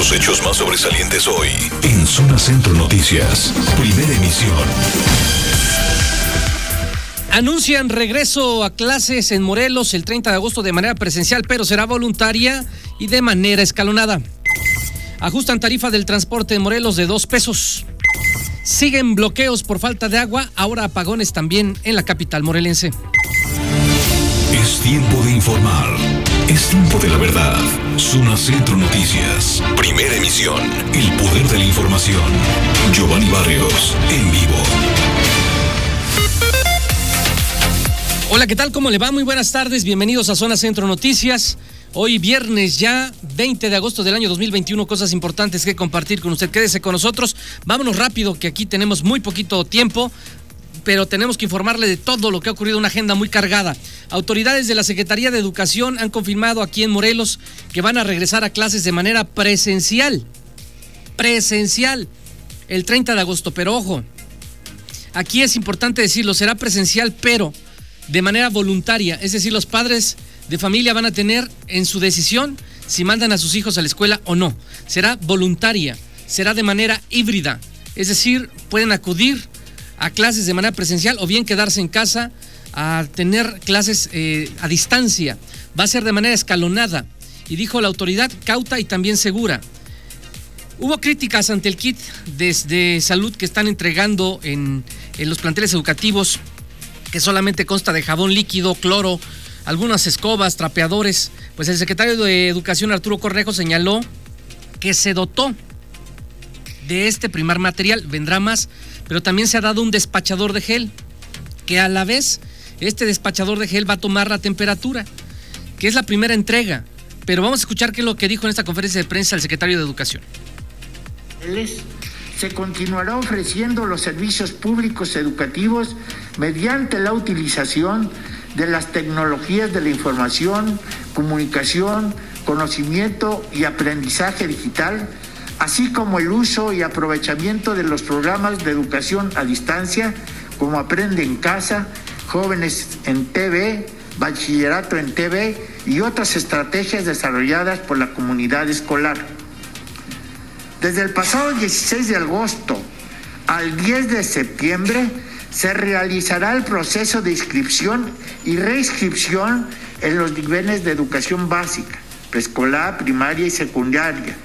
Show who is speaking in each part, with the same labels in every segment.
Speaker 1: Los hechos más sobresalientes hoy en Zona Centro Noticias. Primera emisión.
Speaker 2: Anuncian regreso a clases en Morelos el 30 de agosto de manera presencial, pero será voluntaria y de manera escalonada. Ajustan tarifa del transporte en Morelos de dos pesos. Siguen bloqueos por falta de agua, ahora apagones también en la capital morelense.
Speaker 1: Es tiempo de informar. Es tiempo de la verdad. Zona Centro Noticias. Primera emisión. El poder de la información. Giovanni Barrios, en vivo.
Speaker 2: Hola, ¿qué tal? ¿Cómo le va? Muy buenas tardes. Bienvenidos a Zona Centro Noticias. Hoy viernes ya, 20 de agosto del año 2021, cosas importantes que compartir con usted. Quédese con nosotros. Vámonos rápido, que aquí tenemos muy poquito tiempo pero tenemos que informarle de todo lo que ha ocurrido, una agenda muy cargada. Autoridades de la Secretaría de Educación han confirmado aquí en Morelos que van a regresar a clases de manera presencial. Presencial. El 30 de agosto, pero ojo, aquí es importante decirlo, será presencial, pero de manera voluntaria. Es decir, los padres de familia van a tener en su decisión si mandan a sus hijos a la escuela o no. Será voluntaria, será de manera híbrida. Es decir, pueden acudir a clases de manera presencial o bien quedarse en casa a tener clases eh, a distancia. Va a ser de manera escalonada. Y dijo la autoridad cauta y también segura. Hubo críticas ante el kit de salud que están entregando en, en los planteles educativos, que solamente consta de jabón líquido, cloro, algunas escobas, trapeadores. Pues el secretario de Educación Arturo Correjo señaló que se dotó de este primer material. Vendrá más pero también se ha dado un despachador de gel, que a la vez este despachador de gel va a tomar la temperatura, que es la primera entrega. Pero vamos a escuchar qué es lo que dijo en esta conferencia de prensa el secretario de Educación.
Speaker 3: Se continuará ofreciendo los servicios públicos educativos mediante la utilización de las tecnologías de la información, comunicación, conocimiento y aprendizaje digital así como el uso y aprovechamiento de los programas de educación a distancia, como Aprende en Casa, Jóvenes en TV, Bachillerato en TV y otras estrategias desarrolladas por la comunidad escolar. Desde el pasado 16 de agosto al 10 de septiembre se realizará el proceso de inscripción y reinscripción en los niveles de educación básica, preescolar, primaria y secundaria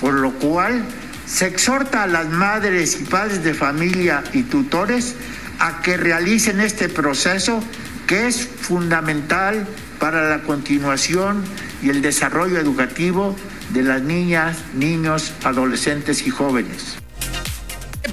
Speaker 3: por lo cual se exhorta a las madres y padres de familia y tutores a que realicen este proceso que es fundamental para la continuación y el desarrollo educativo de las niñas, niños, adolescentes y jóvenes.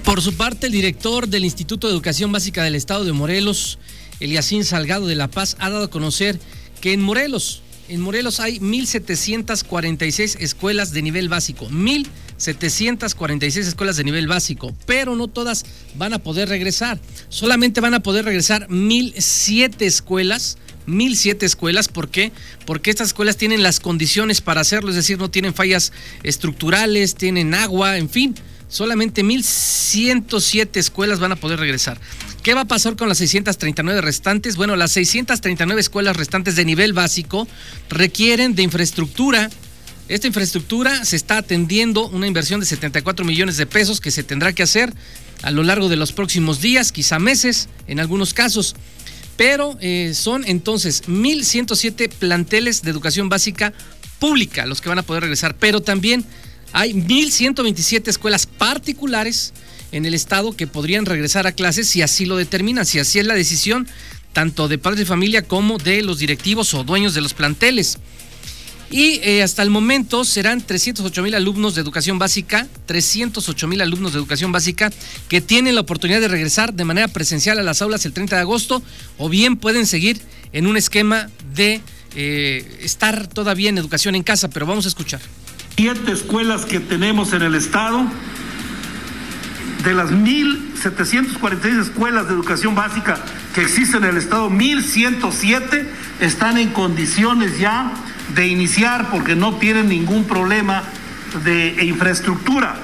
Speaker 2: Por su parte, el director del Instituto de Educación Básica del Estado de Morelos, Eliasín Salgado de La Paz, ha dado a conocer que en Morelos en Morelos hay 1.746 escuelas de nivel básico. 1.746 escuelas de nivel básico, pero no todas van a poder regresar. Solamente van a poder regresar 1.007 escuelas. 1007 escuelas, ¿por qué? Porque estas escuelas tienen las condiciones para hacerlo, es decir, no tienen fallas estructurales, tienen agua, en fin, solamente 1107 escuelas van a poder regresar. ¿Qué va a pasar con las 639 restantes? Bueno, las 639 escuelas restantes de nivel básico requieren de infraestructura. Esta infraestructura se está atendiendo una inversión de 74 millones de pesos que se tendrá que hacer a lo largo de los próximos días, quizá meses, en algunos casos. Pero eh, son entonces 1.107 planteles de educación básica pública los que van a poder regresar, pero también hay 1.127 escuelas particulares en el estado que podrían regresar a clases si así lo determinan, si así es la decisión tanto de padres de familia como de los directivos o dueños de los planteles. Y eh, hasta el momento serán 308 mil alumnos de educación básica, 308 mil alumnos de educación básica que tienen la oportunidad de regresar de manera presencial a las aulas el 30 de agosto o bien pueden seguir en un esquema de eh, estar todavía en educación en casa, pero vamos a escuchar.
Speaker 4: Siete escuelas que tenemos en el estado de las 1.746 escuelas de educación básica que existen en el estado, 1.107 están en condiciones ya de iniciar porque no tienen ningún problema de infraestructura.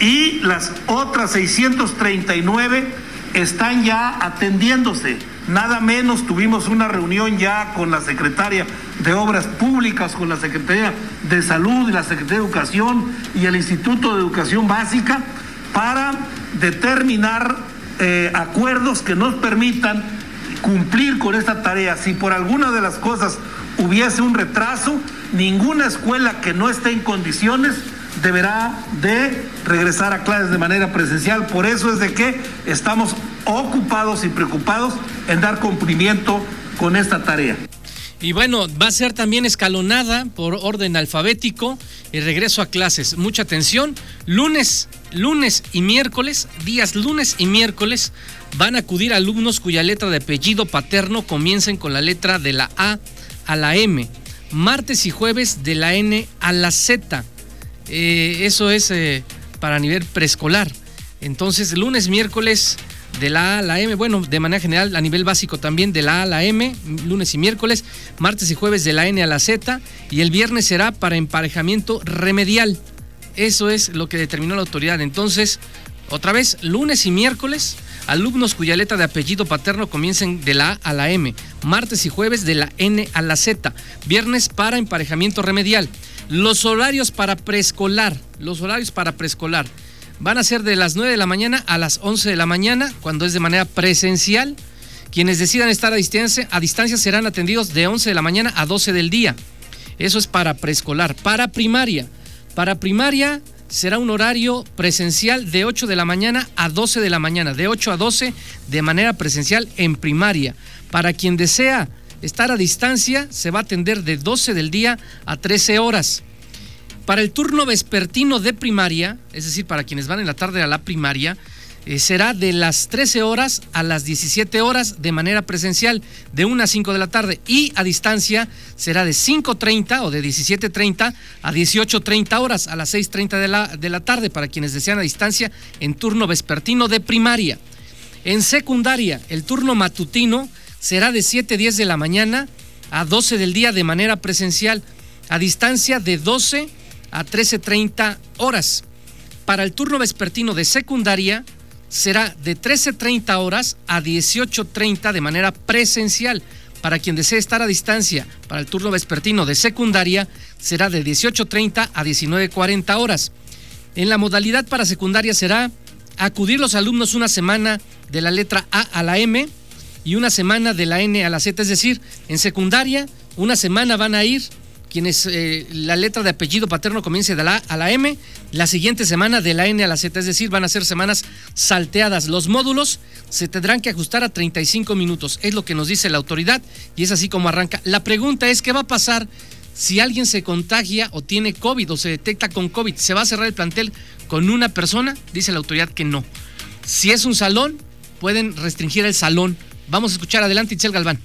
Speaker 4: Y las otras 639 están ya atendiéndose. Nada menos tuvimos una reunión ya con la secretaria de Obras Públicas con la Secretaría de Salud y la Secretaría de Educación y el Instituto de Educación Básica para determinar eh, acuerdos que nos permitan cumplir con esta tarea. Si por alguna de las cosas hubiese un retraso, ninguna escuela que no esté en condiciones deberá de regresar a clases de manera presencial. Por eso es de que estamos ocupados y preocupados en dar cumplimiento con esta tarea.
Speaker 2: Y bueno, va a ser también escalonada por orden alfabético el regreso a clases. Mucha atención. Lunes, lunes y miércoles, días lunes y miércoles, van a acudir alumnos cuya letra de apellido paterno comiencen con la letra de la A a la M. Martes y jueves de la N a la Z. Eh, eso es eh, para nivel preescolar. Entonces, lunes, miércoles de la A a la M, bueno, de manera general a nivel básico también de la A a la M, lunes y miércoles, martes y jueves de la N a la Z y el viernes será para emparejamiento remedial. Eso es lo que determinó la autoridad. Entonces, otra vez, lunes y miércoles, alumnos cuya letra de apellido paterno comiencen de la A a la M, martes y jueves de la N a la Z, viernes para emparejamiento remedial. Los horarios para preescolar, los horarios para preescolar van a ser de las 9 de la mañana a las 11 de la mañana, cuando es de manera presencial. Quienes decidan estar a distancia, a distancia serán atendidos de 11 de la mañana a 12 del día. Eso es para preescolar. Para primaria, para primaria será un horario presencial de 8 de la mañana a 12 de la mañana, de 8 a 12 de manera presencial en primaria. Para quien desea estar a distancia, se va a atender de 12 del día a 13 horas. Para el turno vespertino de primaria, es decir, para quienes van en la tarde a la primaria, eh, será de las 13 horas a las 17 horas de manera presencial, de 1 a 5 de la tarde, y a distancia será de 5.30 o de 17.30 a 18.30 horas, a las 6.30 de la, de la tarde, para quienes desean a distancia en turno vespertino de primaria. En secundaria, el turno matutino será de 7.10 de la mañana a 12 del día de manera presencial, a distancia de 12 a 13.30 horas. Para el turno vespertino de secundaria será de 13.30 horas a 18.30 de manera presencial. Para quien desee estar a distancia, para el turno vespertino de secundaria será de 18.30 a 19.40 horas. En la modalidad para secundaria será acudir los alumnos una semana de la letra A a la M y una semana de la N a la Z, es decir, en secundaria una semana van a ir quienes eh, la letra de apellido paterno comience de la A a la M, la siguiente semana de la N a la Z, es decir, van a ser semanas salteadas. Los módulos se tendrán que ajustar a 35 minutos, es lo que nos dice la autoridad y es así como arranca. La pregunta es, ¿qué va a pasar si alguien se contagia o tiene COVID o se detecta con COVID? ¿Se va a cerrar el plantel con una persona? Dice la autoridad que no. Si es un salón, pueden restringir el salón. Vamos a escuchar adelante, Itzel Galván.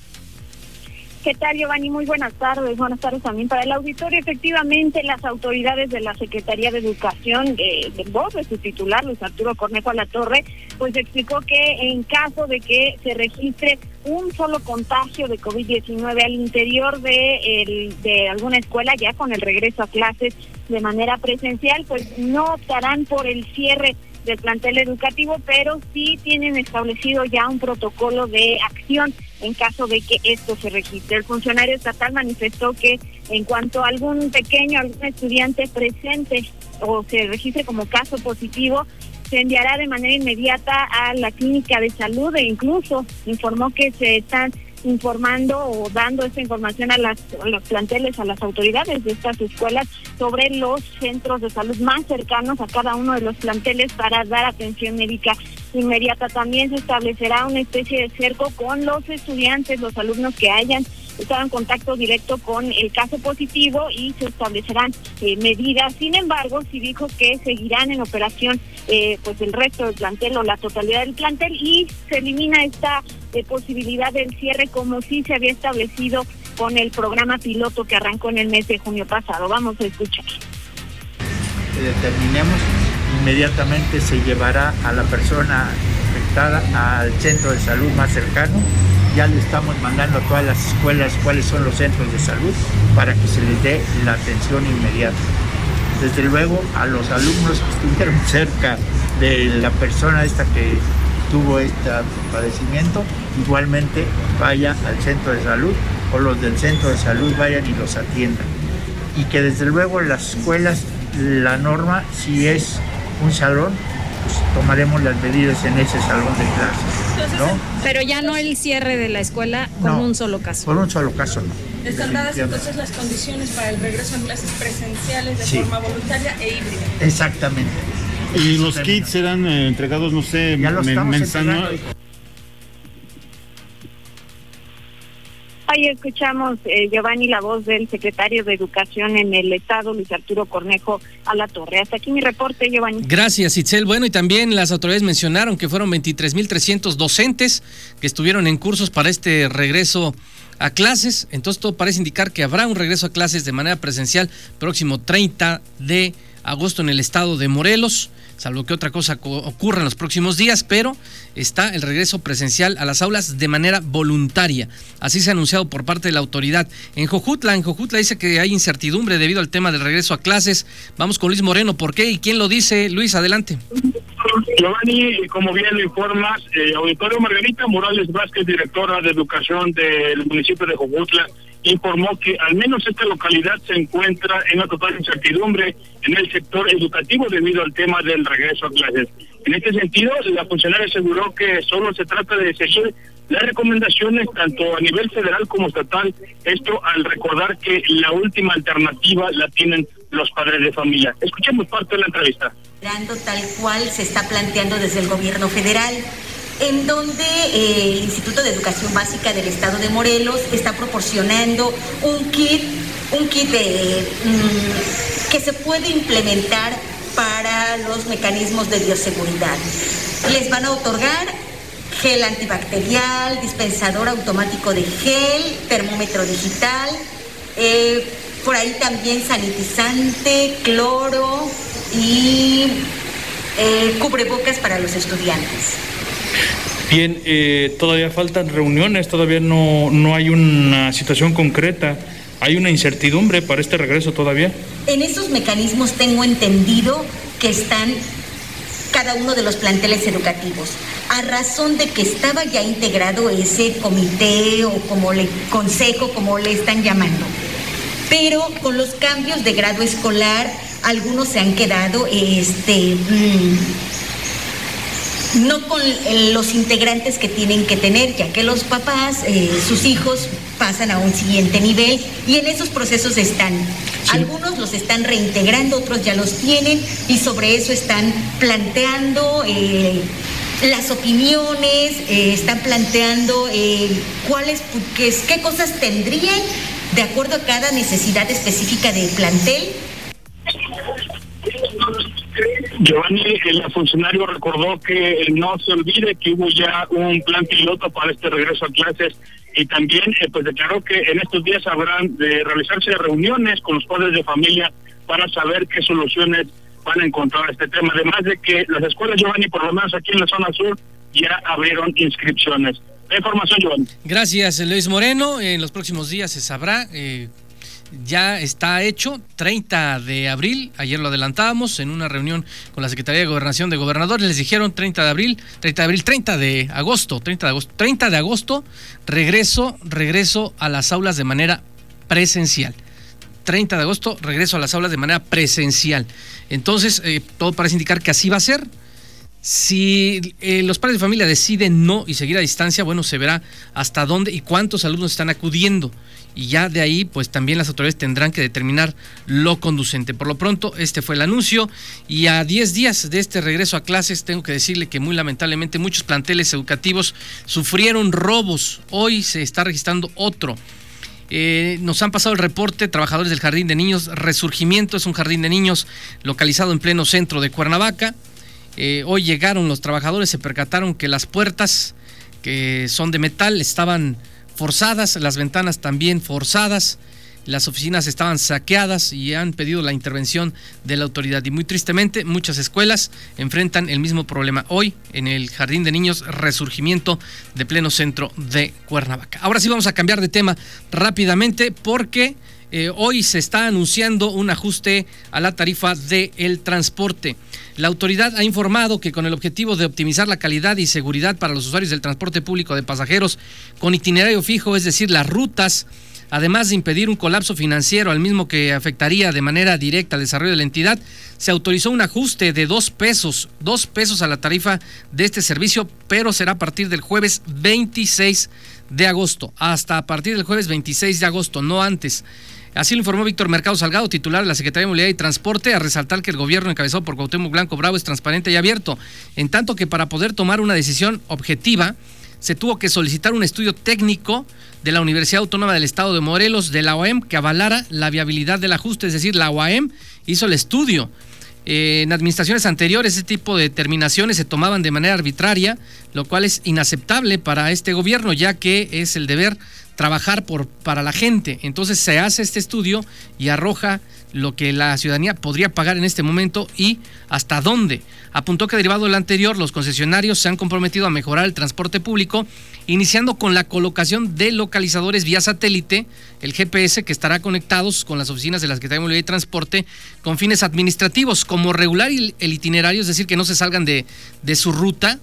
Speaker 5: ¿Qué tal, Giovanni? Muy buenas tardes. Buenas tardes también para el auditorio. Efectivamente, las autoridades de la Secretaría de Educación, de, de voz de su titular, Luis Arturo Cornejo la Torre, pues explicó que en caso de que se registre un solo contagio de COVID-19 al interior de, el, de alguna escuela, ya con el regreso a clases de manera presencial, pues no optarán por el cierre del plantel educativo, pero sí tienen establecido ya un protocolo de acción en caso de que esto se registre. El funcionario estatal manifestó que en cuanto a algún pequeño, algún estudiante presente o se registre como caso positivo, se enviará de manera inmediata a la clínica de salud e incluso informó que se están informando o dando esta información a, las, los planteles, a las autoridades de estas escuelas sobre los centros de salud más cercanos a cada uno de los planteles para dar atención médica inmediata. También se establecerá una especie de cerco con los estudiantes, los alumnos que hayan estado en contacto directo con el caso positivo y se establecerán eh, medidas. Sin embargo, sí dijo que seguirán en operación eh, pues el resto del plantel o la totalidad del plantel y se elimina esta eh, posibilidad del cierre como sí se había establecido con el programa piloto que arrancó en el mes de junio pasado. Vamos a escuchar.
Speaker 3: Determinemos, inmediatamente se llevará a la persona afectada al centro de salud más cercano ya le estamos mandando a todas las escuelas cuáles son los centros de salud para que se les dé la atención inmediata. Desde luego a los alumnos que estuvieron cerca de la persona esta que tuvo este padecimiento, igualmente vaya al centro de salud
Speaker 6: o los del centro de salud vayan y los atiendan. Y que desde luego las escuelas la norma, si es un salón, pues tomaremos las medidas en ese salón de clases. ¿no?
Speaker 7: Pero ya no el cierre de la escuela con un solo caso.
Speaker 6: Con un solo caso no.
Speaker 8: Están dadas entonces las condiciones para el regreso a clases presenciales de forma voluntaria e híbrida.
Speaker 6: Exactamente.
Speaker 9: Y los kits serán eh, entregados, no sé,
Speaker 6: ya los
Speaker 10: Ahí escuchamos, eh, Giovanni, la voz del secretario de Educación en el Estado, Luis Arturo Cornejo, a la torre. Hasta aquí mi reporte, Giovanni.
Speaker 2: Gracias, Itzel. Bueno, y también las autoridades mencionaron que fueron 23.300 docentes que estuvieron en cursos para este regreso a clases. Entonces, todo parece indicar que habrá un regreso a clases de manera presencial próximo 30 de agosto en el estado de Morelos salvo que otra cosa ocurra en los próximos días, pero está el regreso presencial a las aulas de manera voluntaria. Así se ha anunciado por parte de la autoridad. En Jojutla, en Jojutla dice que hay incertidumbre debido al tema del regreso a clases. Vamos con Luis Moreno, ¿por qué y quién lo dice? Luis, adelante.
Speaker 11: Giovanni, como bien lo informas, eh, Auditorio Margarita Morales Vázquez, directora de Educación del municipio de Jojutla, informó que al menos esta localidad se encuentra en una total incertidumbre en el sector educativo debido al tema del regreso a clases. En este sentido, la funcionaria aseguró que solo se trata de seguir las recomendaciones tanto a nivel federal como estatal, esto al recordar que la última alternativa la tienen los padres de familia. Escuchemos parte de la entrevista.
Speaker 12: Tal cual se está planteando desde el gobierno federal en donde eh, el Instituto de Educación Básica del Estado de Morelos está proporcionando un kit, un kit mm, que se puede implementar para los mecanismos de bioseguridad. Les van a otorgar gel antibacterial, dispensador automático de gel, termómetro digital, eh, por ahí también sanitizante, cloro y eh, cubrebocas para los estudiantes.
Speaker 9: Bien, eh, todavía faltan reuniones, todavía no, no hay una situación concreta. ¿Hay una incertidumbre para este regreso todavía?
Speaker 12: En esos mecanismos tengo entendido que están cada uno de los planteles educativos, a razón de que estaba ya integrado ese comité o como le consejo, como le están llamando. Pero con los cambios de grado escolar, algunos se han quedado este, mm, no con los integrantes que tienen que tener, ya que los papás, eh, sus hijos pasan a un siguiente nivel y en esos procesos están. Algunos los están reintegrando, otros ya los tienen y sobre eso están planteando eh, las opiniones, eh, están planteando cuáles, qué, qué cosas tendrían de acuerdo a cada necesidad específica del plantel
Speaker 11: Giovanni, el funcionario recordó que no se olvide que hubo ya un plan piloto para este regreso a clases y también eh, pues declaró que en estos días habrán de realizarse reuniones con los padres de familia para saber qué soluciones van a encontrar este tema. Además de que las escuelas, Giovanni, por lo menos aquí en la zona sur, ya abrieron inscripciones. La información, Giovanni.
Speaker 2: Gracias, Luis Moreno. En los próximos días se sabrá. Eh ya está hecho, 30 de abril, ayer lo adelantábamos en una reunión con la Secretaría de Gobernación de Gobernadores, les dijeron 30 de abril, 30 de abril, 30 de agosto, 30 de agosto, 30 de agosto, regreso, regreso a las aulas de manera presencial. 30 de agosto, regreso a las aulas de manera presencial. Entonces, eh, todo parece indicar que así va a ser. Si eh, los padres de familia deciden no y seguir a distancia, bueno, se verá hasta dónde y cuántos alumnos están acudiendo y ya de ahí pues también las autoridades tendrán que determinar lo conducente. Por lo pronto este fue el anuncio y a 10 días de este regreso a clases tengo que decirle que muy lamentablemente muchos planteles educativos sufrieron robos. Hoy se está registrando otro. Eh, nos han pasado el reporte, trabajadores del Jardín de Niños Resurgimiento, es un jardín de niños localizado en pleno centro de Cuernavaca. Eh, hoy llegaron los trabajadores, se percataron que las puertas que son de metal estaban forzadas, las ventanas también forzadas, las oficinas estaban saqueadas y han pedido la intervención de la autoridad. Y muy tristemente, muchas escuelas enfrentan el mismo problema hoy en el Jardín de Niños Resurgimiento de pleno centro de Cuernavaca. Ahora sí vamos a cambiar de tema rápidamente porque eh, hoy se está anunciando un ajuste a la tarifa del transporte. La autoridad ha informado que con el objetivo de optimizar la calidad y seguridad para los usuarios del transporte público de pasajeros con itinerario fijo, es decir, las rutas, además de impedir un colapso financiero al mismo que afectaría de manera directa al desarrollo de la entidad, se autorizó un ajuste de dos pesos, dos pesos a la tarifa de este servicio, pero será a partir del jueves 26 de agosto, hasta a partir del jueves 26 de agosto, no antes. Así lo informó Víctor Mercado Salgado, titular de la Secretaría de Movilidad y Transporte, a resaltar que el gobierno encabezado por Cuauhtémoc Blanco Bravo es transparente y abierto, en tanto que para poder tomar una decisión objetiva, se tuvo que solicitar un estudio técnico de la Universidad Autónoma del Estado de Morelos, de la OEM, que avalara la viabilidad del ajuste, es decir, la OAM hizo el estudio. Eh, en administraciones anteriores ese tipo de determinaciones se tomaban de manera arbitraria, lo cual es inaceptable para este gobierno, ya que es el deber trabajar por, para la gente. Entonces se hace este estudio y arroja lo que la ciudadanía podría pagar en este momento y hasta dónde. Apuntó que derivado del anterior, los concesionarios se han comprometido a mejorar el transporte público, iniciando con la colocación de localizadores vía satélite, el GPS, que estará conectados con las oficinas de la Secretaría de Movilidad y Transporte con fines administrativos, como regular el itinerario, es decir, que no se salgan de, de su ruta,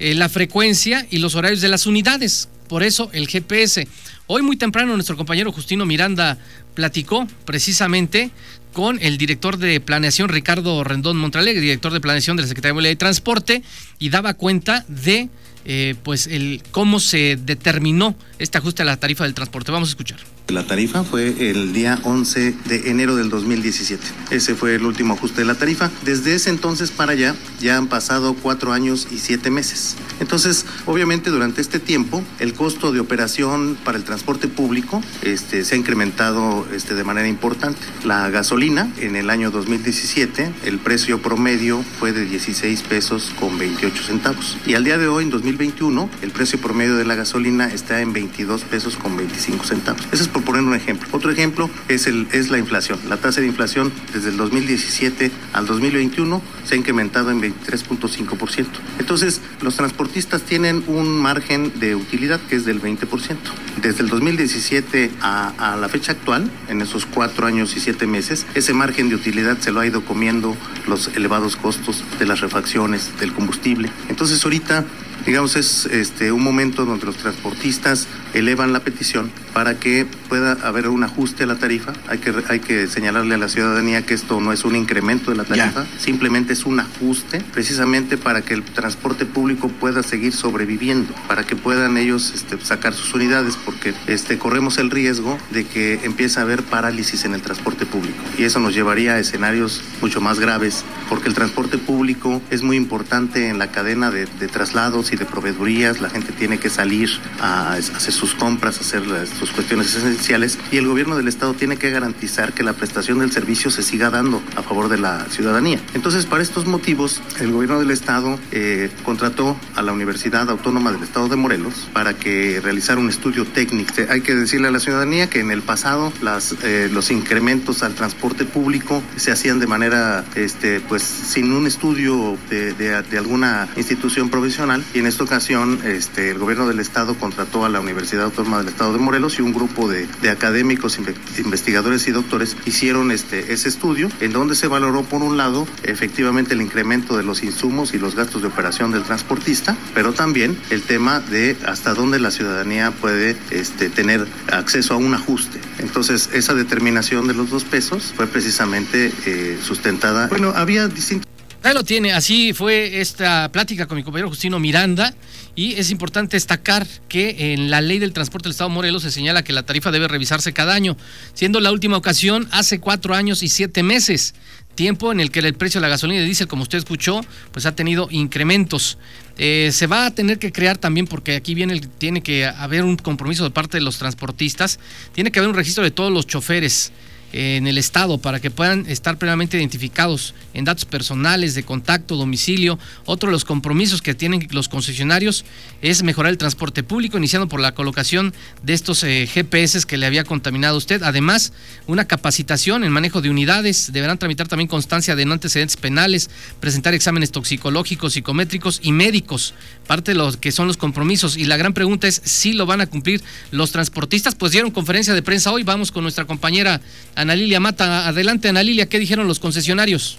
Speaker 2: eh, la frecuencia y los horarios de las unidades. Por eso el GPS. Hoy muy temprano nuestro compañero Justino Miranda platicó precisamente con el director de planeación Ricardo Rendón Montralegre, director de planeación de la Secretaría de Transporte, y daba cuenta de eh, pues el cómo se determinó este ajuste a la tarifa del transporte. Vamos a escuchar.
Speaker 13: La tarifa fue el día 11 de enero del 2017. Ese fue el último ajuste de la tarifa. Desde ese entonces para allá ya han pasado cuatro años y siete meses. Entonces, obviamente durante este tiempo el costo de operación para el transporte público este, se ha incrementado este, de manera importante. La gasolina en el año 2017, el precio promedio fue de 16 pesos con 28 centavos. Y al día de hoy, en 2021, el precio promedio de la gasolina está en 22 pesos con 25 centavos. Eso es por poner un ejemplo. Otro ejemplo es, el, es la inflación. La tasa de inflación desde el 2017 al 2021 se ha incrementado en 23.5%. Entonces, los transportistas tienen un margen de utilidad que es del 20%. Desde el 2017 a, a la fecha actual, en esos cuatro años y siete meses, ese margen de utilidad se lo ha ido comiendo los elevados costos de las refacciones, del combustible. Entonces, ahorita digamos, es este, un momento donde los transportistas elevan la petición para que pueda haber un ajuste a la tarifa. Hay que, hay que señalarle a la ciudadanía que esto no es un incremento de la tarifa, simplemente es un ajuste precisamente para que el transporte público pueda seguir sobreviviendo, para que puedan ellos este, sacar sus unidades, porque este, corremos el riesgo de que empiece a haber parálisis en el transporte público. Y eso nos llevaría a escenarios mucho más graves, porque el transporte público es muy importante en la cadena de, de traslados y de proveedurías, la gente tiene que salir a hacer sus compras, hacer sus cuestiones esenciales y el gobierno del estado tiene que garantizar que la prestación del servicio se siga dando a favor de la ciudadanía. Entonces, para estos motivos, el gobierno del estado eh, contrató a la Universidad Autónoma del Estado de Morelos para que realizara un estudio técnico. Hay que decirle a la ciudadanía que en el pasado las, eh, los incrementos al transporte público se hacían de manera, este, pues, sin un estudio de, de, alguna institución provisional y en esta ocasión este, el gobierno del estado contrató a la Universidad Autónoma del Estado de Morelos y un grupo de, académicos, investigadores y doctores hicieron este, ese estudio en donde se valoró por un lado efectivamente el incremento de los insumos y los gastos de operación del transportista, pero también el tema de hasta dónde la ciudadanía puede este, tener acceso a un ajuste. Entonces esa determinación de los dos pesos fue precisamente eh, sustentada. Bueno, había distintos
Speaker 2: Ahí lo tiene, así fue esta plática con mi compañero Justino Miranda y es importante destacar que en la ley del transporte del Estado de Morelos se señala que la tarifa debe revisarse cada año, siendo la última ocasión hace cuatro años y siete meses, tiempo en el que el precio de la gasolina y diésel, como usted escuchó, pues ha tenido incrementos. Eh, se va a tener que crear también, porque aquí viene, tiene que haber un compromiso de parte de los transportistas, tiene que haber un registro de todos los choferes en el estado para que puedan estar plenamente identificados en datos personales de contacto, domicilio. Otro de los compromisos que tienen los concesionarios es mejorar el transporte público, iniciando por la colocación de estos eh, GPS que le había contaminado usted. Además, una capacitación en manejo de unidades. Deberán tramitar también constancia de no antecedentes penales, presentar exámenes toxicológicos, psicométricos y médicos. Parte de lo que son los compromisos. Y la gran pregunta es si lo van a cumplir los transportistas. Pues dieron conferencia de prensa hoy. Vamos con nuestra compañera Ana Lilia Mata. Adelante, Ana Lilia, ¿qué dijeron los concesionarios?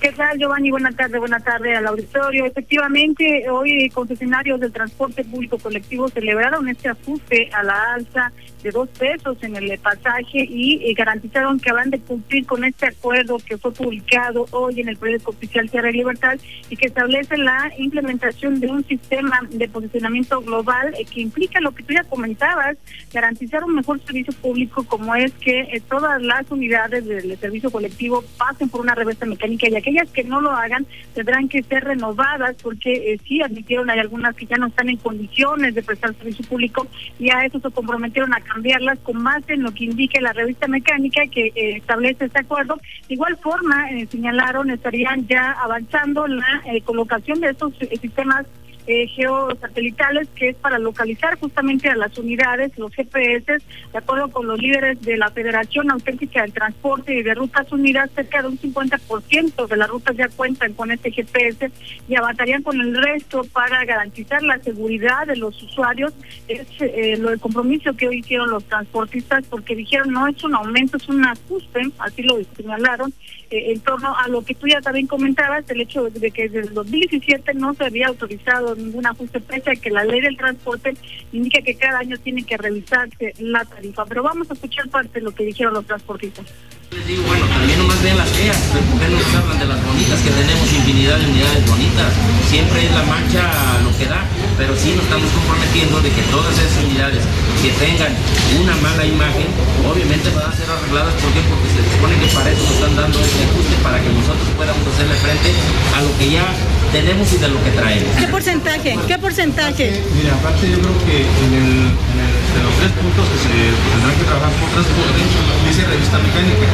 Speaker 10: ¿Qué tal, Giovanni? Buenas tardes, buenas tardes al auditorio. Efectivamente, hoy concesionarios del transporte público colectivo celebraron este ajuste a la alza de dos pesos en el pasaje y eh, garantizaron que van de cumplir con este acuerdo que fue publicado hoy en el periódico oficial Tierra y Libertad y que establece la implementación de un sistema de posicionamiento global eh, que implica lo que tú ya comentabas, garantizar un mejor servicio público como es que eh, todas las unidades del servicio colectivo pasen por una revista mecánica y aquellas que no lo hagan tendrán que ser renovadas porque sí admitieron hay algunas que ya no están en condiciones de prestar servicio público y a eso se comprometieron a cambiarlas con más en lo que indique la revista mecánica que eh, establece este acuerdo. De igual forma, eh, señalaron, estarían ya avanzando la eh, colocación de estos sistemas eh, geosatelitales que es para localizar justamente a las unidades, los GPS, de acuerdo con los líderes de la Federación Auténtica del Transporte y de Rutas Unidas, cerca de un 50% de las rutas ya cuentan con este GPS y avanzarían con el resto para garantizar la seguridad de los usuarios. Es eh, lo del compromiso que hoy hicieron los transportistas porque dijeron no es un aumento, es un ajuste, así lo señalaron, eh, en torno a lo que tú ya también comentabas, el hecho de que desde el 2017 no se había autorizado ningún ajuste, pese a que la ley del transporte indica que cada año tiene que revisarse la tarifa. Pero vamos a escuchar parte de lo que dijeron los transportistas.
Speaker 14: Les digo, bueno, también nomás ven las feas, porque nos hablan de las bonitas, que tenemos infinidad de unidades bonitas. Siempre es la mancha lo que da, pero sí nos estamos comprometiendo de que todas esas unidades que tengan una mala imagen, obviamente van a ser arregladas. ¿Por qué? Porque se supone que para eso nos están dando este ajuste, para que nosotros podamos hacerle frente a lo que ya tenemos y de lo que traemos.
Speaker 7: ¿Qué porcentaje? ¿Qué porcentaje?
Speaker 15: Mira, aparte yo creo que en, el, en el, de los tres puntos que se tendrán que trabajar por transporte, dice revista mecánica.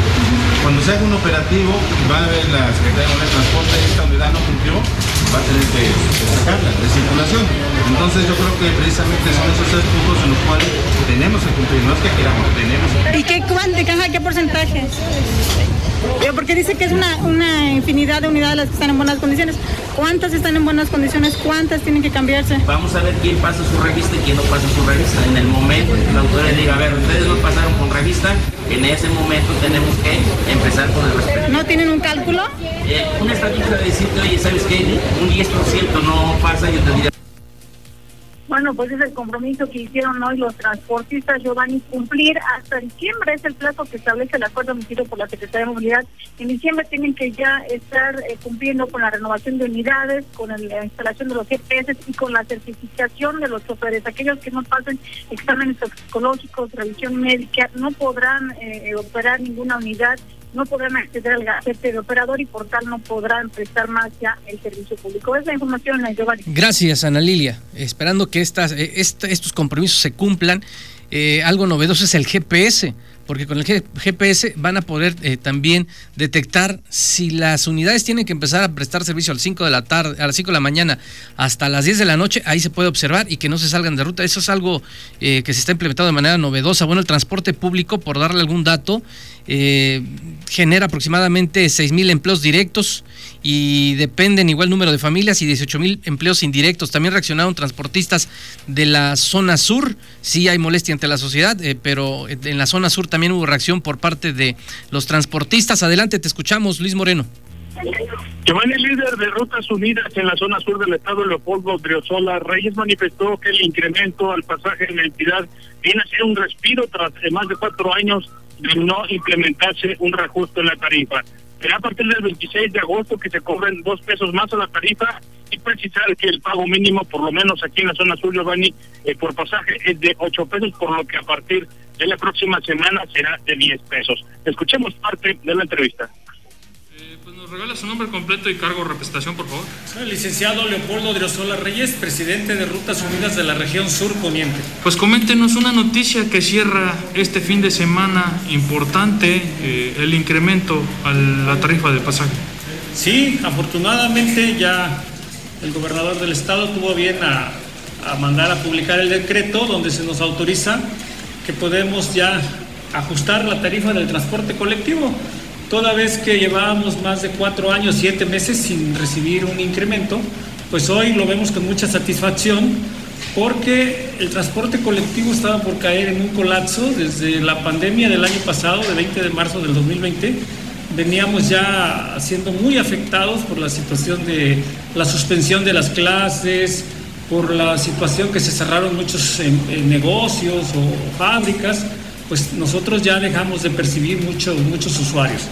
Speaker 15: Cuando se haga un operativo, va a ver la Secretaría de Transporte, esta unidad no cumplió, va a tener que, sacarla de circulación. Entonces yo creo que precisamente son esos tres puntos en los cuales tenemos que cumplir, no es que queramos, tenemos que
Speaker 7: ¿Y qué, cuánto, qué porcentaje? Porque dice que es una, una infinidad de unidades las que están en buenas condiciones. ¿Cuántas están en buenas condiciones? ¿Cuántas tienen que cambiarse?
Speaker 14: Vamos a ver quién pasa su revista y quién no pasa su revista. En el momento que la autoridad diga, a ver, ustedes no pasaron con revista, en ese momento tenemos que empezar con el respeto.
Speaker 7: ¿No tienen un cálculo?
Speaker 14: Eh, una estadística de decirte, oye, ¿sabes qué? Un 10% no pasa, yo te diría...
Speaker 10: Bueno, pues es el compromiso que hicieron hoy los transportistas, Giovanni, cumplir hasta diciembre, es el plazo que establece el acuerdo emitido por la Secretaría de Movilidad. En diciembre tienen que ya estar eh, cumpliendo con la renovación de unidades, con la instalación de los GPS y con la certificación de los choferes. Aquellos que no pasen exámenes toxicológicos, revisión médica, no podrán eh, operar ninguna unidad no podrán acceder al gafete de operador y por tal no podrán prestar más ya el servicio público. Esa información, Giovanni.
Speaker 2: Gracias, Ana Lilia. Esperando que estas, eh, estos compromisos se cumplan. Eh, algo novedoso es el GPS, porque con el GPS van a poder eh, también detectar si las unidades tienen que empezar a prestar servicio a las 5 de la tarde, a las 5 de la mañana hasta las 10 de la noche, ahí se puede observar y que no se salgan de ruta. Eso es algo que se está implementando de manera novedosa. Bueno, el transporte público, por darle algún dato, eh, genera aproximadamente 6 mil empleos directos y dependen igual número de familias y 18 mil empleos indirectos. También reaccionaron transportistas de la zona sur. Sí hay molestia ante la sociedad, eh, pero en la zona sur también hubo reacción por parte de los transportistas. Adelante, te escuchamos, Luis Moreno.
Speaker 11: Giovanni, líder de Rutas Unidas en la zona sur del estado, Leopoldo Driosola Reyes, manifestó que el incremento al pasaje en la entidad viene a ser un respiro tras más de cuatro años de no implementarse un reajuste en la tarifa. Será a partir del 26 de agosto que se cobren dos pesos más a la tarifa y precisar que el pago mínimo, por lo menos aquí en la zona sur, Giovanni, eh, por pasaje es de 8 pesos, por lo que a partir de la próxima semana será de 10 pesos. Escuchemos parte de la entrevista
Speaker 9: ¿Nos regala su nombre completo y cargo de representación, por favor?
Speaker 16: Soy el licenciado Leopoldo Driosola Reyes, presidente de Rutas Unidas de la región Sur Poniente.
Speaker 9: Pues coméntenos una noticia que cierra este fin de semana importante, eh, el incremento a la tarifa de pasaje.
Speaker 16: Sí, afortunadamente ya el gobernador del estado tuvo bien a, a mandar a publicar el decreto donde se nos autoriza que podemos ya ajustar la tarifa del transporte colectivo. Toda vez que llevábamos más de cuatro años, siete meses sin recibir un incremento, pues hoy lo vemos con mucha satisfacción porque el transporte colectivo estaba por caer en un colapso desde la pandemia del año pasado, del 20 de marzo del 2020. Veníamos ya siendo muy afectados por la situación de la suspensión de las clases, por la situación que se cerraron muchos negocios o fábricas pues nosotros ya dejamos de percibir muchos muchos usuarios.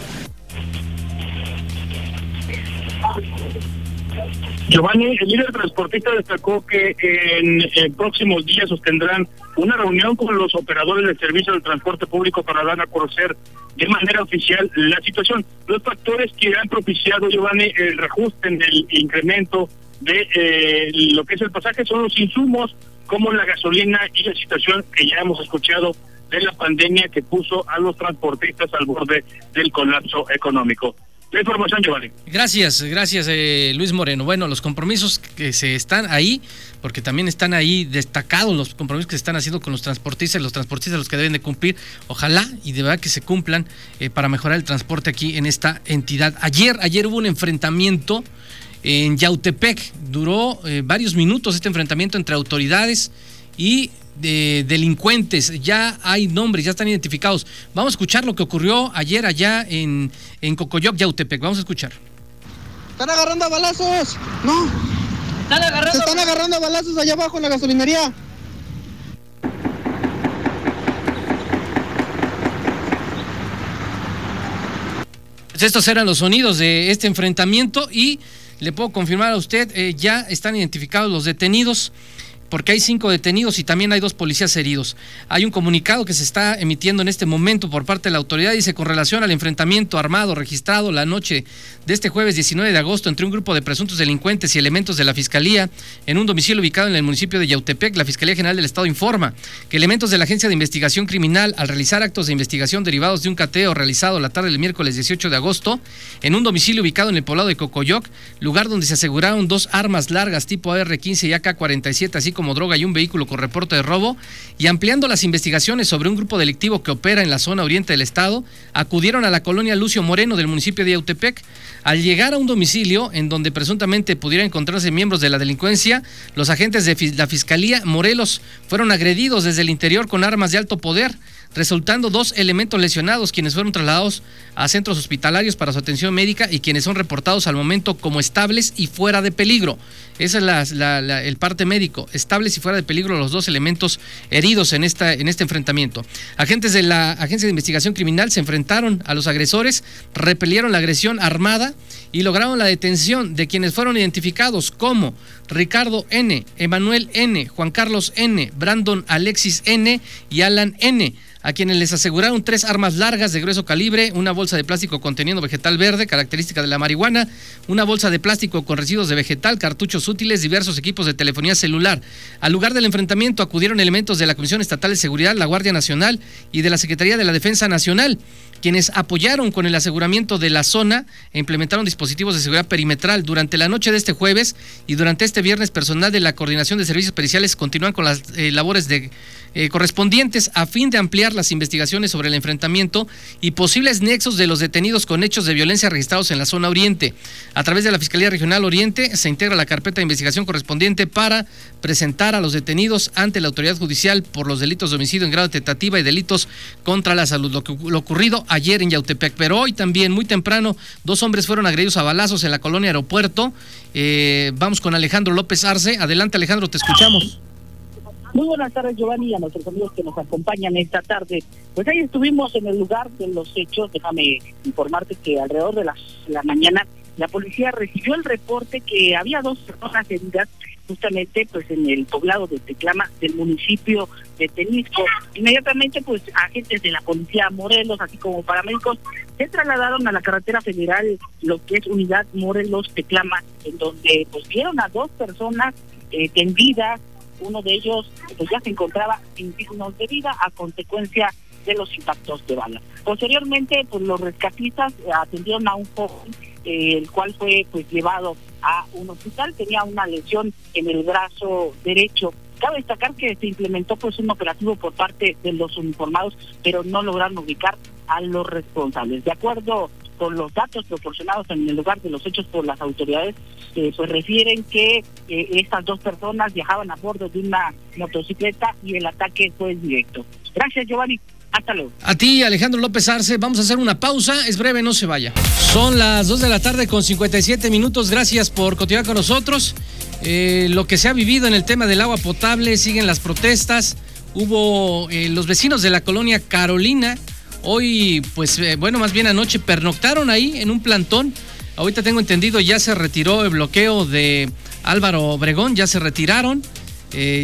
Speaker 11: Giovanni, el líder transportista destacó que en, próximos días sostendrán una reunión con los operadores del servicio del transporte público para dar a conocer de manera oficial la situación. Los factores que han propiciado, Giovanni, el reajuste en el incremento de eh, lo que es el pasaje son los insumos como la gasolina y la situación que ya hemos escuchado de la pandemia que puso a los transportistas al borde del colapso económico. La información, Giovanni.
Speaker 2: Gracias, gracias eh, Luis Moreno. Bueno, los compromisos que se están ahí, porque también están ahí destacados los compromisos que se están haciendo con los transportistas, los transportistas los que deben de cumplir, ojalá y de verdad que se cumplan eh, para mejorar el transporte aquí en esta entidad. Ayer, ayer hubo un enfrentamiento en Yautepec, duró eh, varios minutos este enfrentamiento entre autoridades y de delincuentes. Ya hay nombres, ya están identificados. Vamos a escuchar lo que ocurrió ayer allá en, en Cocoyoc, Yautepec. Vamos a escuchar.
Speaker 17: Están agarrando a balazos. No.
Speaker 8: Están agarrando.
Speaker 17: Se están agarrando a balazos allá abajo en la gasolinería.
Speaker 2: Pues estos eran los sonidos de este enfrentamiento y le puedo confirmar a usted, eh, ya están identificados los detenidos porque hay cinco detenidos y también hay dos policías heridos. Hay un comunicado que se está emitiendo en este momento por parte de la autoridad, dice, con relación al enfrentamiento armado registrado la noche de este jueves 19 de agosto entre un grupo de presuntos delincuentes y elementos de la Fiscalía en un domicilio ubicado en el municipio de Yautepec, la Fiscalía General del Estado informa que elementos de la Agencia de Investigación Criminal, al realizar actos de investigación derivados de un cateo realizado la tarde del miércoles 18 de agosto en un domicilio ubicado en el poblado de Cocoyoc, lugar donde se aseguraron dos armas largas tipo AR-15 y AK-47, así como droga y un vehículo con reporte de robo, y ampliando las investigaciones sobre un grupo delictivo que opera en la zona oriente del estado, acudieron a la colonia Lucio Moreno del municipio de Yautepec. Al llegar a un domicilio en donde presuntamente pudieran encontrarse miembros de la delincuencia, los agentes de la Fiscalía Morelos fueron agredidos desde el interior con armas de alto poder resultando dos elementos lesionados quienes fueron trasladados a centros hospitalarios para su atención médica y quienes son reportados al momento como estables y fuera de peligro. Ese es el parte médico, estables y fuera de peligro los dos elementos heridos en, esta, en este enfrentamiento. Agentes de la Agencia de Investigación Criminal se enfrentaron a los agresores, repelieron la agresión armada y lograron la detención de quienes fueron identificados como Ricardo N., Emanuel N., Juan Carlos N., Brandon Alexis N. y Alan N a quienes les aseguraron tres armas largas de grueso calibre, una bolsa de plástico conteniendo vegetal verde, característica de la marihuana, una bolsa de plástico con residuos de vegetal, cartuchos útiles, diversos equipos de telefonía celular. Al lugar del enfrentamiento acudieron elementos de la Comisión Estatal de Seguridad, la Guardia Nacional y de la Secretaría de la Defensa Nacional quienes apoyaron con el aseguramiento de la zona e implementaron dispositivos de seguridad perimetral. Durante la noche de este jueves y durante este viernes, personal de la Coordinación de Servicios Periciales continúan con las eh, labores de, eh, correspondientes a fin de ampliar las investigaciones sobre el enfrentamiento y posibles nexos de los detenidos con hechos de violencia registrados en la zona oriente. A través de la Fiscalía Regional Oriente se integra la carpeta de investigación correspondiente para presentar a los detenidos ante la autoridad judicial por los delitos de homicidio en grado de tentativa y delitos contra la salud. Lo, que, lo ocurrido ayer en Yautepec. Pero hoy también, muy temprano, dos hombres fueron agredidos a balazos en la colonia Aeropuerto. Eh, vamos con Alejandro López Arce. Adelante, Alejandro, te escuchamos.
Speaker 18: Muy buenas tardes, Giovanni, y a nuestros amigos que nos acompañan esta tarde. Pues ahí estuvimos en el lugar de los hechos. Déjame informarte que alrededor de las, la mañana la policía recibió el reporte que había dos personas heridas justamente pues en el poblado de Teclama del municipio de Tenisco. Inmediatamente pues agentes de la policía Morelos, así como paramédicos, se trasladaron a la carretera federal, lo que es Unidad Morelos Teclama, en donde pues vieron a dos personas eh, tendidas, uno de ellos pues ya se encontraba sin signos de vida a consecuencia de los impactos de bala. Posteriormente, pues los rescatistas atendieron a un joven, eh, el cual fue pues llevado a un hospital, tenía una lesión en el brazo derecho. Cabe destacar que se implementó pues un operativo por parte de los uniformados, pero no lograron ubicar a los responsables. De acuerdo con los datos proporcionados en el lugar de los hechos por las autoridades, eh, pues refieren que eh, estas dos personas viajaban a bordo de una motocicleta y el ataque fue directo. Gracias, Giovanni. Hasta luego.
Speaker 2: A ti, Alejandro López Arce, vamos a hacer una pausa. Es breve, no se vaya. Son las 2 de la tarde con 57 minutos. Gracias por continuar con nosotros. Eh, lo que se ha vivido en el tema del agua potable, siguen las protestas. Hubo eh, los vecinos de la colonia Carolina. Hoy, pues eh, bueno, más bien anoche pernoctaron ahí en un plantón. Ahorita tengo entendido, ya se retiró el bloqueo de Álvaro Obregón, ya se retiraron.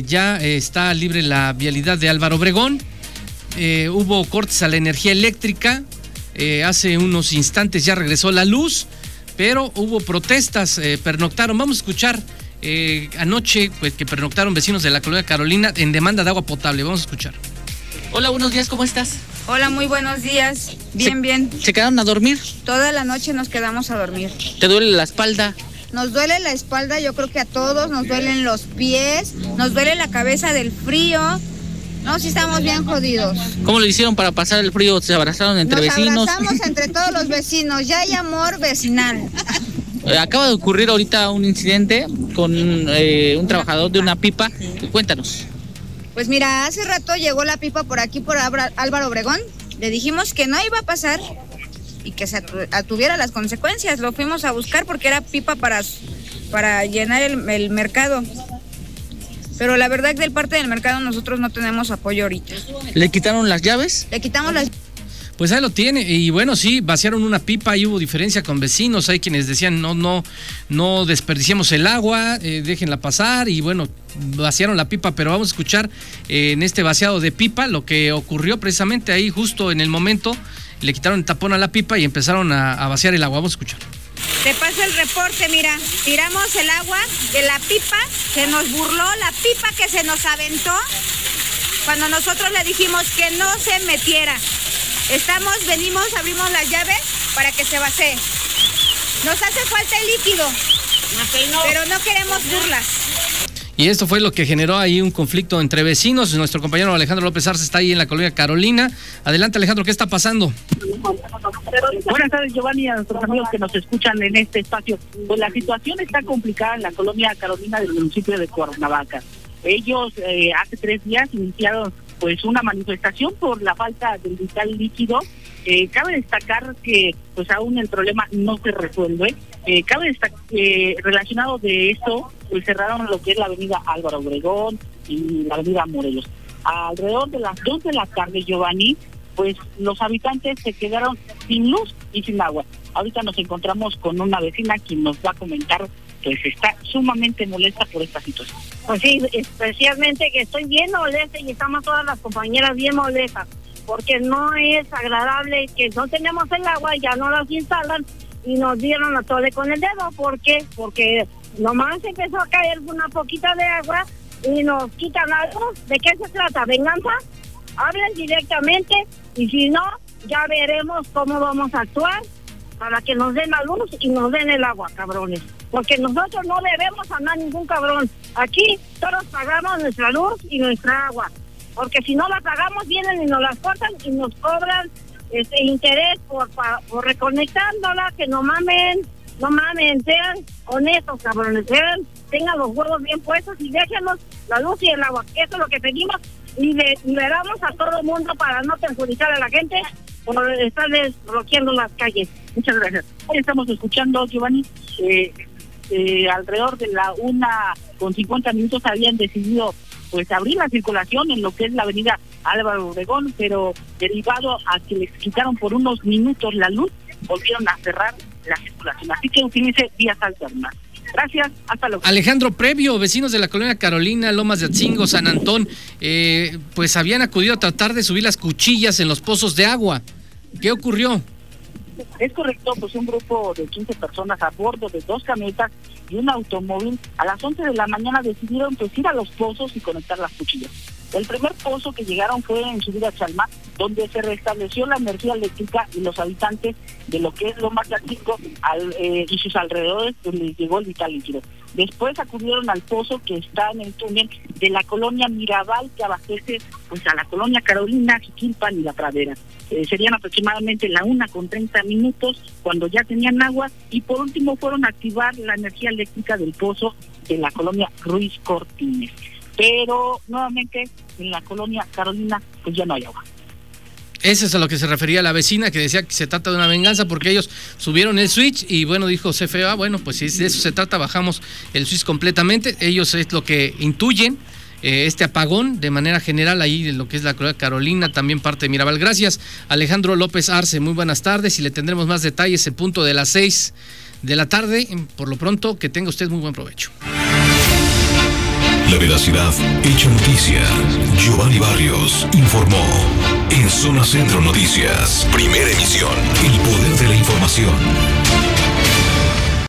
Speaker 2: ya está libre la vialidad de Álvaro Obregón. Eh, hubo cortes a la energía eléctrica, eh, hace unos instantes ya regresó la luz, pero hubo protestas, eh, pernoctaron. Vamos a escuchar anoche pues, que pernoctaron vecinos de la colonia Carolina en demanda de agua potable. Vamos a escuchar.
Speaker 19: Hola, buenos días, ¿cómo estás?
Speaker 20: Hola, muy buenos días. Bien, bien.
Speaker 19: ¿Se quedaron a dormir?
Speaker 20: Toda la noche nos quedamos a dormir.
Speaker 19: ¿Te duele la espalda?
Speaker 20: Nos duele la espalda, yo creo que a todos, nos duelen los pies, nos duele la cabeza del frío, no, sí estamos bien jodidos.
Speaker 19: ¿Cómo lo hicieron para pasar el frío? ¿Se abrazaron entre
Speaker 20: Nos
Speaker 19: vecinos?
Speaker 20: abrazamos entre todos los vecinos. Ya hay amor vecinal.
Speaker 19: Eh, acaba de ocurrir ahorita un incidente con eh, un trabajador de una pipa. Cuéntanos.
Speaker 20: Pues mira, hace rato llegó la pipa por aquí, por Álvaro Obregón. Le dijimos que no iba a pasar y que se atuviera las consecuencias. Lo fuimos a buscar porque era pipa para, para llenar el, el mercado. Pero la verdad que del parte del mercado nosotros no tenemos apoyo ahorita.
Speaker 19: ¿Le quitaron las llaves?
Speaker 20: Le quitamos las
Speaker 2: pues ahí lo tiene. Y bueno, sí, vaciaron una pipa y hubo diferencia con vecinos. Hay quienes decían, no, no, no desperdiciemos el agua, eh, déjenla pasar. Y bueno, vaciaron la pipa, pero vamos a escuchar eh, en este vaciado de pipa lo que ocurrió precisamente ahí, justo en el momento. Le quitaron el tapón a la pipa y empezaron a, a vaciar el agua. Vamos a escuchar.
Speaker 20: Te paso el reporte, mira. Tiramos el agua de la pipa, se nos burló la pipa que se nos aventó cuando nosotros le dijimos que no se metiera. Estamos, venimos, abrimos las llaves para que se vacíe. Nos hace falta el líquido, pero no queremos burlas.
Speaker 2: Y esto fue lo que generó ahí un conflicto entre vecinos. Nuestro compañero Alejandro López Arce está ahí en la colonia Carolina. Adelante, Alejandro, ¿qué está pasando?
Speaker 18: Buenas tardes, Giovanni, a nuestros amigos que nos escuchan en este espacio. Pues la situación está complicada en la colonia Carolina del municipio de Cuernavaca. Ellos eh, hace tres días iniciaron pues una manifestación por la falta del vital líquido. Eh, cabe destacar que pues aún el problema no se resuelve. Eh, cabe destacar que relacionado de esto, pues cerraron lo que es la avenida Álvaro Obregón y la avenida Morelos. Alrededor de las dos de la tarde, Giovanni, pues los habitantes se quedaron sin luz y sin agua. Ahorita nos encontramos con una vecina quien nos va a comentar pues está sumamente molesta por esta situación.
Speaker 21: Pues sí, especialmente que estoy bien molesta y estamos todas las compañeras bien molestas, porque no es agradable que no tenemos el agua, ya no las instalan y nos dieron la tole con el dedo. ¿Por qué? Porque nomás empezó a caer una poquita de agua y nos quitan algo. ¿De qué se trata? ¿Venganza? Hablen directamente y si no, ya veremos cómo vamos a actuar para que nos den la luz y nos den el agua, cabrones. Porque nosotros no debemos andar ningún cabrón. Aquí todos pagamos nuestra luz y nuestra agua. Porque si no la pagamos, vienen y nos las cortan y nos cobran este interés por, por reconectándola, que no mamen, no mamen, sean honestos, cabrones, sean, tengan los huevos bien puestos y déjenos la luz y el agua. Eso es lo que pedimos y liberamos a todo el mundo para no perjudicar a la gente por estarles bloqueando las calles. Muchas gracias. Hoy estamos escuchando, Giovanni, eh, eh, alrededor de la una con 50 minutos habían decidido pues abrir la circulación en lo que es la avenida Álvaro Obregón, pero derivado a que les quitaron por unos minutos la luz, volvieron a cerrar la circulación. Así que utilice vías alternas. Gracias, hasta luego.
Speaker 2: Alejandro Previo, vecinos de la colonia Carolina, Lomas de Atzingo, San Antón, eh, pues habían acudido a tratar de subir las cuchillas en los pozos de agua. ¿Qué ocurrió?
Speaker 18: Es correcto, pues un grupo de 15 personas a bordo de dos camionetas y un automóvil a las 11 de la mañana decidieron pues ir a los pozos y conectar las cuchillas. El primer pozo que llegaron fue en Subida Chalma, donde se restableció la energía eléctrica y los habitantes de lo que es Loma Catzinco al, eh, y sus alrededores pues, les llegó el vital líquido. Después acudieron al pozo que está en el túnel de la colonia Mirabal que abastece pues a la colonia Carolina, Jiquilpan y La Pradera. Eh, serían aproximadamente la una con 30 minutos cuando ya tenían agua y por último fueron a activar la energía eléctrica del pozo de la colonia Ruiz Cortines. Pero nuevamente en la colonia Carolina pues ya no hay agua.
Speaker 2: Ese es a lo que se refería la vecina que decía que se trata de una venganza porque ellos subieron el switch y bueno, dijo CFA, bueno, pues si de eso se trata, bajamos el switch completamente. Ellos es lo que intuyen, eh, este apagón de manera general ahí en lo que es la colonia Carolina, también parte de Mirabal. Gracias, Alejandro López Arce, muy buenas tardes y le tendremos más detalles en punto de las seis de la tarde. Por lo pronto, que tenga usted muy buen provecho.
Speaker 1: La veracidad hecha noticia. Giovanni Barrios informó. En Zona Centro Noticias, primera emisión. El poder de la información.